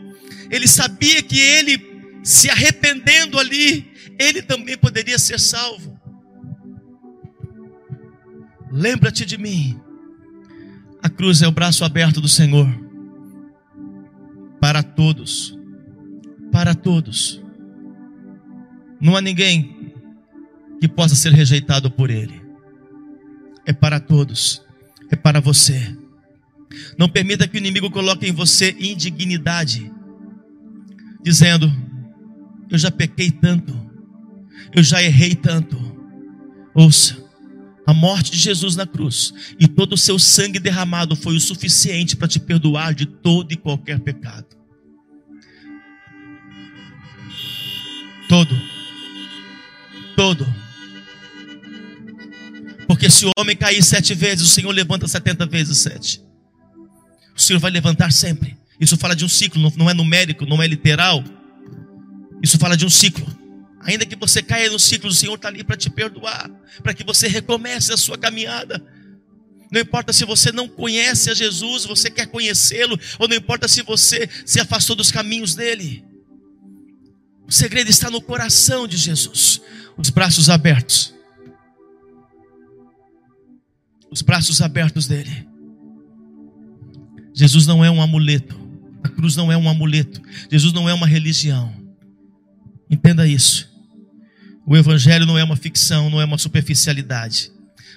ele sabia que ele, se arrependendo ali, ele também poderia ser salvo. Lembra-te de mim. A cruz é o braço aberto do Senhor para todos. Para todos. Não há ninguém que possa ser rejeitado por Ele. É para todos. É para você. Não permita que o inimigo coloque em você indignidade, dizendo: Eu já pequei tanto, eu já errei tanto. Ouça, a morte de Jesus na cruz e todo o seu sangue derramado foi o suficiente para te perdoar de todo e qualquer pecado. Todo. Todo. Porque se o homem cair sete vezes, o Senhor levanta setenta vezes sete. O Senhor vai levantar sempre. Isso fala de um ciclo, não é numérico, não é literal. Isso fala de um ciclo. Ainda que você caia no ciclo, o Senhor está ali para te perdoar, para que você recomece a sua caminhada. Não importa se você não conhece a Jesus, você quer conhecê-lo, ou não importa se você se afastou dos caminhos dele. O segredo está no coração de Jesus, os braços abertos. Os braços abertos dele. Jesus não é um amuleto. A cruz não é um amuleto. Jesus não é uma religião. Entenda isso. O Evangelho não é uma ficção, não é uma superficialidade.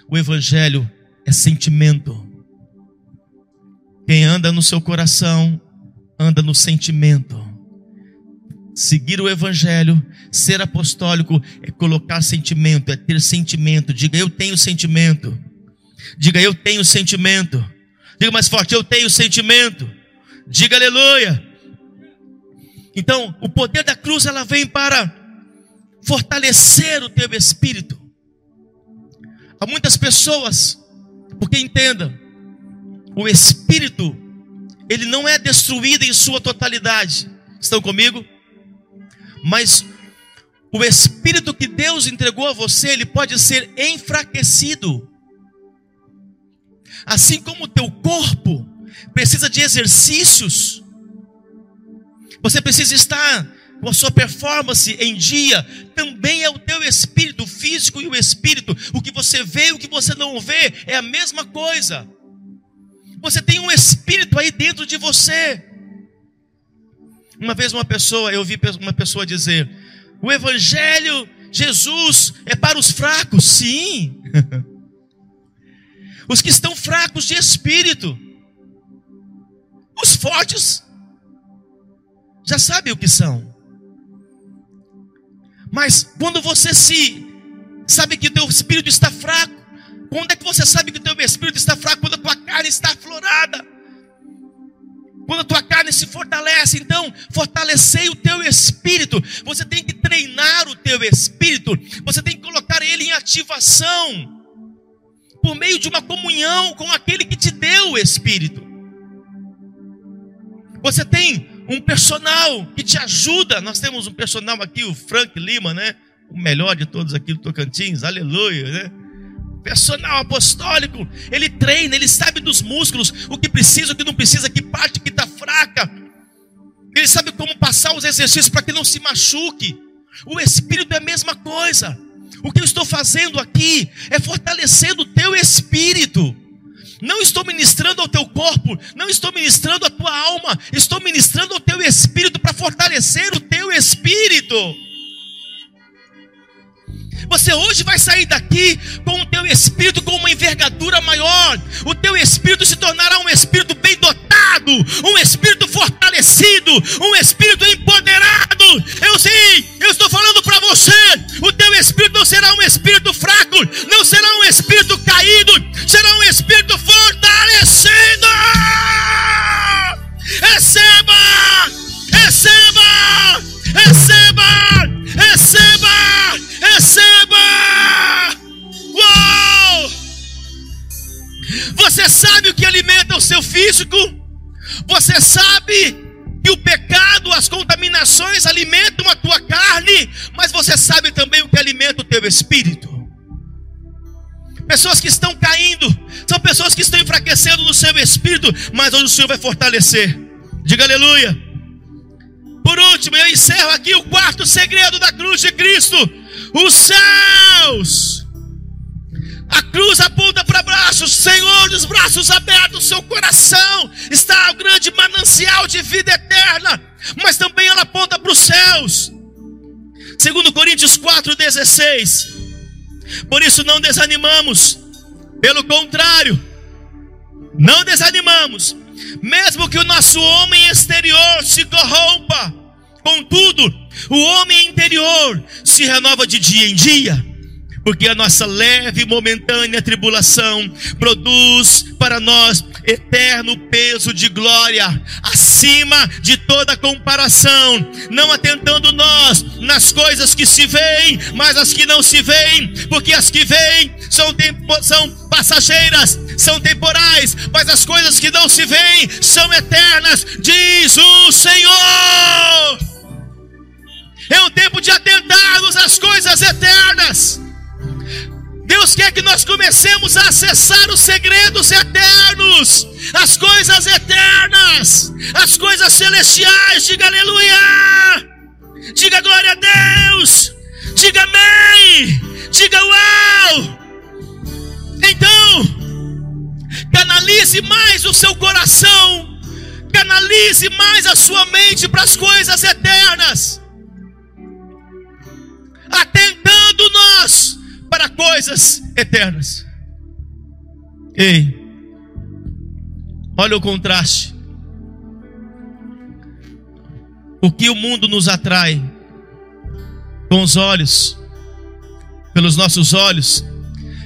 O Evangelho é sentimento. Quem anda no seu coração, anda no sentimento. Seguir o Evangelho, ser apostólico, é colocar sentimento, é ter sentimento. Diga, eu tenho sentimento. Diga, eu tenho sentimento. Diga mais forte, eu tenho sentimento. Diga aleluia. Então, o poder da cruz ela vem para fortalecer o teu espírito. Há muitas pessoas, porque entenda, o espírito, ele não é destruído em sua totalidade. Estão comigo? Mas o espírito que Deus entregou a você, ele pode ser enfraquecido. Assim como o teu corpo precisa de exercícios, você precisa estar com a sua performance em dia, também é o teu espírito, o físico e o espírito. O que você vê e o que você não vê é a mesma coisa. Você tem um espírito aí dentro de você. Uma vez uma pessoa, eu ouvi uma pessoa dizer: "O evangelho, Jesus é para os fracos". Sim. os que estão fracos de espírito. Os fortes já sabem o que são. Mas quando você se sabe que o teu espírito está fraco, quando é que você sabe que o teu espírito está fraco? Quando a tua carne está aflorada. Quando a tua carne se fortalece, então fortalecei o teu espírito. Você tem que treinar o teu espírito. Você tem que colocar ele em ativação por meio de uma comunhão com aquele que te deu o espírito. Você tem um personal que te ajuda. Nós temos um personal aqui, o Frank Lima, né? O melhor de todos aqui do Tocantins, aleluia, né? Personal apostólico, ele treina, ele sabe dos músculos, o que precisa, o que não precisa, que parte que está fraca. Ele sabe como passar os exercícios para que não se machuque. O Espírito é a mesma coisa. O que eu estou fazendo aqui é fortalecendo o teu espírito. Não estou ministrando ao teu corpo, não estou ministrando à tua alma, estou ministrando ao teu espírito para fortalecer o teu espírito. Você hoje vai sair daqui com o teu espírito com uma envergadura maior. O teu espírito se tornará um espírito bem dotado, um espírito fortalecido, um espírito empoderado. Eu sei, eu estou falando para você. O teu espírito não será um espírito fraco, não será um espírito caído, será um espírito fortalecido. Receba! Receba! Receba! Receba! Você sabe o que alimenta o seu físico? Você sabe que o pecado, as contaminações alimentam a tua carne, mas você sabe também o que alimenta o teu espírito. Pessoas que estão caindo, são pessoas que estão enfraquecendo no seu espírito, mas hoje o Senhor vai fortalecer. Diga aleluia. Por último, eu encerro aqui o quarto segredo da cruz de Cristo: os céus. A cruz aponta para braços, vida eterna, mas também ela aponta para os céus. Segundo Coríntios 4:16. Por isso não desanimamos, pelo contrário, não desanimamos, mesmo que o nosso homem exterior se corrompa, contudo, o homem interior se renova de dia em dia, porque a nossa leve e momentânea tribulação produz para nós eterno peso de glória, acima de toda comparação, não atentando nós nas coisas que se veem, mas as que não se veem, porque as que veem são, são passageiras, são temporais, mas as coisas que não se veem são eternas, diz o Senhor. É um tempo de atentarmos às coisas eternas. Deus quer que nós comecemos a acessar os segredos eternos, as coisas eternas, as coisas celestiais. Diga aleluia, diga glória a Deus, diga amém, diga uau. Então, canalize mais o seu coração, canalize mais a sua mente para as coisas eternas, atentando nós para coisas eternas. Ei, olha o contraste. O que o mundo nos atrai com os olhos, pelos nossos olhos,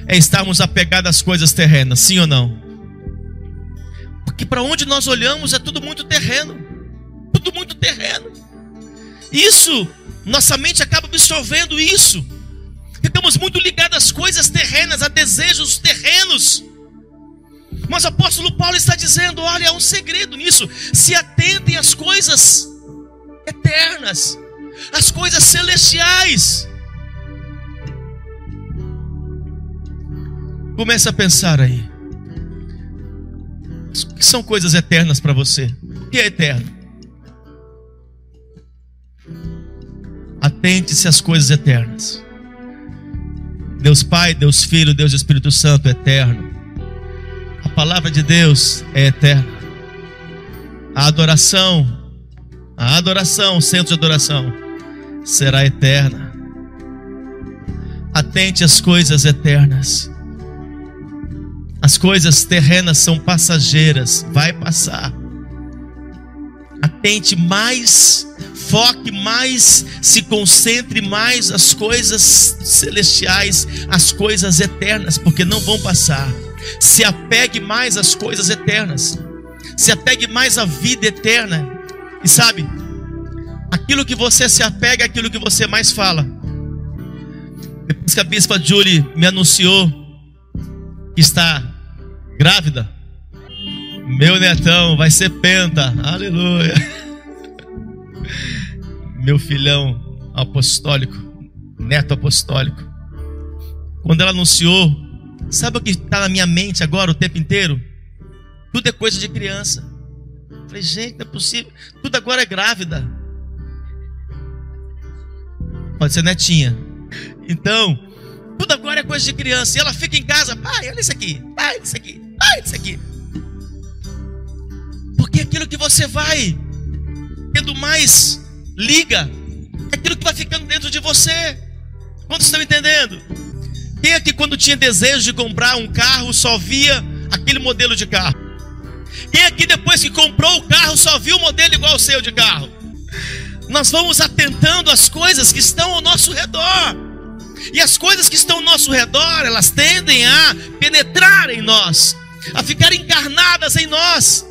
é estarmos apegados às coisas terrenas, sim ou não? Porque para onde nós olhamos é tudo muito terreno, tudo muito terreno. Isso, nossa mente acaba absorvendo isso. Estamos muito ligados às coisas terrenas, a desejos terrenos. Mas o apóstolo Paulo está dizendo: olha, há um segredo nisso. Se atentem às coisas eternas, às coisas celestiais. Começa a pensar aí. que são coisas eternas para você? O que é eterno? Atente-se às coisas eternas. Deus Pai, Deus Filho, Deus Espírito Santo eterno. A palavra de Deus é eterna. A adoração, a adoração, o centro de adoração, será eterna. Atente às coisas eternas. As coisas terrenas são passageiras, vai passar. Atente mais, foque mais, se concentre mais as coisas celestiais, as coisas eternas, porque não vão passar. Se apegue mais às coisas eternas. Se apegue mais à vida eterna. E sabe, aquilo que você se apega é aquilo que você mais fala. Depois que a bispa Julie me anunciou que está grávida, meu netão vai ser penta, aleluia. Meu filhão apostólico, neto apostólico. Quando ela anunciou, sabe o que está na minha mente agora o tempo inteiro? Tudo é coisa de criança. Falei, gente, não é possível. Tudo agora é grávida. Pode ser netinha. Então, tudo agora é coisa de criança. E ela fica em casa, pai, olha isso aqui, pai, isso aqui, pai, isso aqui. Porque aquilo que você vai tendo mais liga, é aquilo que vai ficando dentro de você. Quantos estão entendendo? Quem aqui, quando tinha desejo de comprar um carro, só via aquele modelo de carro? Quem aqui, depois que comprou o carro, só viu o modelo igual ao seu de carro? Nós vamos atentando às coisas que estão ao nosso redor. E as coisas que estão ao nosso redor, elas tendem a penetrar em nós, a ficar encarnadas em nós.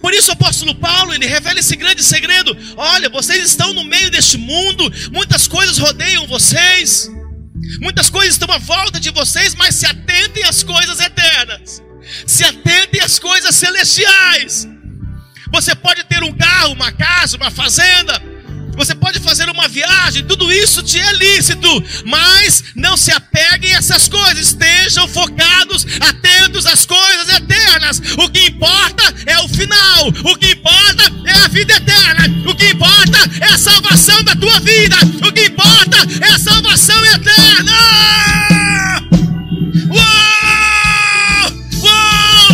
Por isso o apóstolo Paulo, ele revela esse grande segredo. Olha, vocês estão no meio deste mundo, muitas coisas rodeiam vocês. Muitas coisas estão à volta de vocês, mas se atentem às coisas eternas. Se atentem às coisas celestiais. Você pode ter um carro, uma casa, uma fazenda, você pode fazer uma viagem, tudo isso te é lícito, mas não se apeguem a essas coisas, estejam focados, atentos às coisas eternas. O que importa é o final, o que importa é a vida eterna, o que importa é a salvação da tua vida, o que importa é a salvação eterna. Uou! Uou!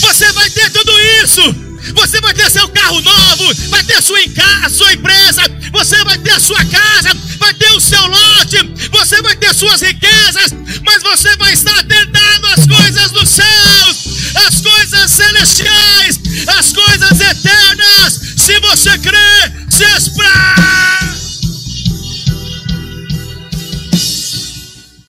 Você vai ter tudo isso você vai ter seu carro novo, vai ter sua, casa sua empresa, você vai ter sua casa, vai ter o seu lote, você vai ter suas riquezas, mas você vai estar atentado às coisas do céu às coisas celestiais, às coisas eternas. Se você crê, se espera.